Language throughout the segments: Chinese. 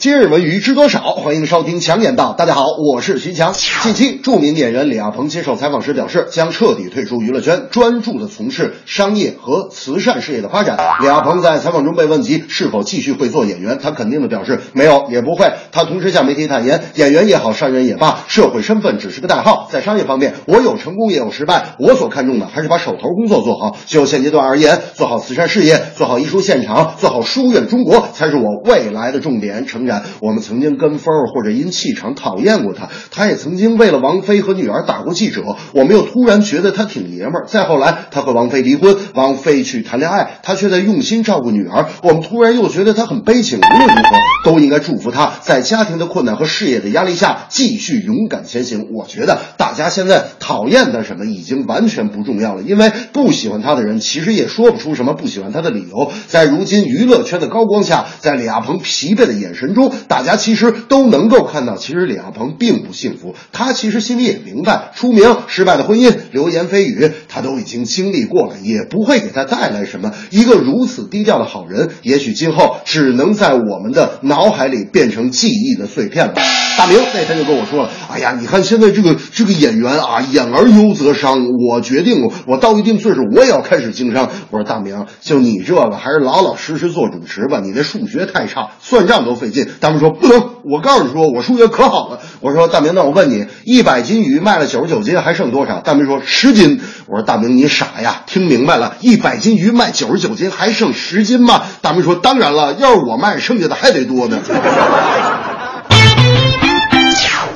今日文娱知多少？欢迎收听强言道。大家好，我是徐强。近期，著名演员李亚鹏接受采访时表示，将彻底退出娱乐圈，专注的从事商业和慈善事业的发展。李亚鹏在采访中被问及是否继续会做演员，他肯定的表示没有，也不会。他同时向媒体坦言，演员也好，商人也罢，社会身份只是个代号。在商业方面，我有成功也有失败，我所看重的还是把手头工作做好。就现阶段而言，做好慈善事业，做好艺术现场，做好书院中国，才是我未来的重点。诚我们曾经跟风或者因气场讨厌过他，他也曾经为了王菲和女儿打过记者，我们又突然觉得他挺爷们儿。再后来，他和王菲离婚，王菲去谈恋爱，他却在用心照顾女儿，我们突然又觉得他很悲情。无论如何，都应该祝福他在家庭的困难和事业的压力下继续勇敢前行。我觉得大家现在讨厌他什么已经完全不重要了，因为不喜欢他的人其实也说不出什么不喜欢他的理由。在如今娱乐圈的高光下，在李亚鹏疲惫的眼神中，大家其实都能够看到，其实李亚鹏并不幸福。他其实心里也明白，出名、失败的婚姻、流言蜚语，他都已经经历过了，也不会给他带来什么。一个如此低调的好人，也许今后只能在我们的脑海里变成记忆的碎片了。大明那天就跟我说了：“哎呀，你看现在这个这个演员啊，演而优则商。我决定，我到一定岁数，我也要开始经商。”我说：“大明，就你这个，还是老老实实做主持吧。你这数学太差，算账都费劲。”大明说：“不能，我告诉你说，我数学可好了。”我说：“大明，那我问你，一百斤鱼卖了九十九斤，还剩多少？”大明说：“十斤。”我说：“大明，你傻呀？听明白了，一百斤鱼卖九十九斤，还剩十斤吗？”大明说：“当然了，要是我卖，剩下的还得多呢。”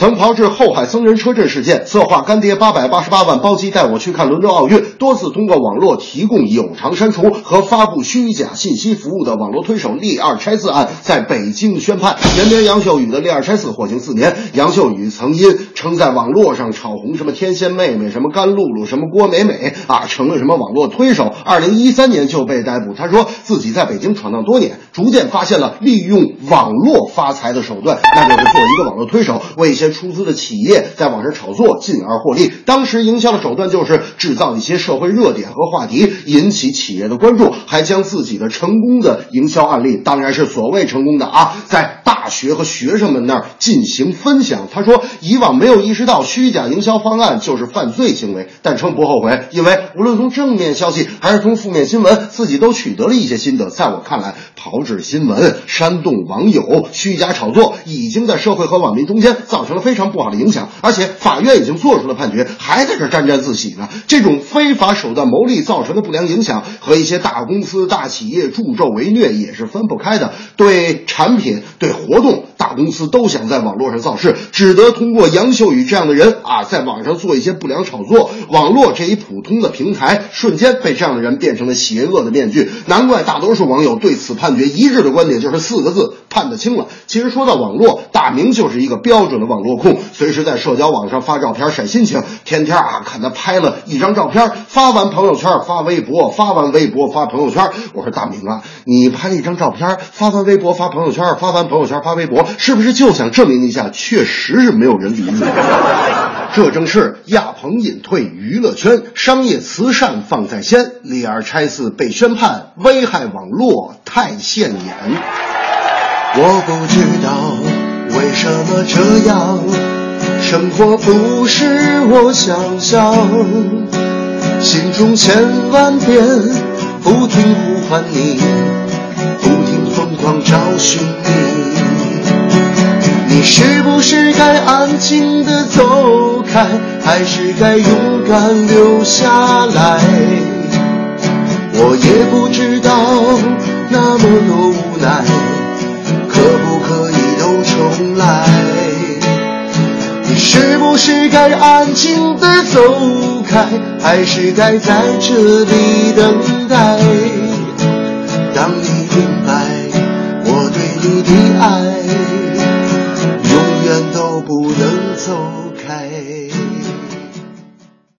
曾炮制后海僧人车震事件，策划干爹八百八十八万包机带我去看伦敦奥运，多次通过网络提供有偿删除和发布虚假信息服务的网络推手利二拆四案在北京宣判，原名杨秀宇的利二拆四获刑四年。杨秀宇曾因称在网络上炒红什么天仙妹妹、什么甘露露、什么郭美美啊，成了什么网络推手，二零一三年就被逮捕。他说自己在北京闯荡多年，逐渐发现了利用网络发财的手段，那就是做一个网推手，为一些出资的企业在网上炒作，进而获利。当时营销的手段就是制造一些社会热点和话题，引起企业的关注，还将自己的成功的营销案例，当然是所谓成功的啊，在大学和学生们那儿进行分享。他说，以往没有意识到虚假营销方案就是犯罪行为，但称不后悔，因为无论从正面消息还是从负面新闻，自己都取得了一些心得。在我看来，炮制新闻、煽动网友、虚假炒作，已经在社会和网民中间造成了非常不好的影响，而且法院已经做出了判决，还在这沾沾自喜呢。这种非法手段牟利造成的不良影响，和一些大公司、大企业助纣为虐也是分不开的。对产品、对活活动，大公司都想在网络上造势，只得通过杨秀宇这样的人啊，在网上做一些不良炒作。网络这一普通的平台，瞬间被这样的人变成了邪恶的面具。难怪大多数网友对此判决一致的观点就是四个字：判得轻了。其实说到网络，大明就是一个标准的网络控，随时在社交网上发照片晒心情，天天啊看他拍了一张照片，发完朋友圈发微博，发完微博发朋友圈。我说大明啊，你拍了一张照片，发完微博发朋友圈，发完朋友圈发微博，是不是就想证明一下，确实是没有人理你？这正是亚鹏隐退娱乐圈，商业慈善放在先。李二拆四被宣判，危害网络太现眼。我不知道为什么这样，生活不是我想象，心中千万遍不停呼唤你，不停疯狂找寻你。你是不是该安静的走开，还是该勇敢留下来？我也不知道那么多无奈，可不可以都重来？你是不是该安静的走开，还是该在这里等待？当你明白我对你的爱。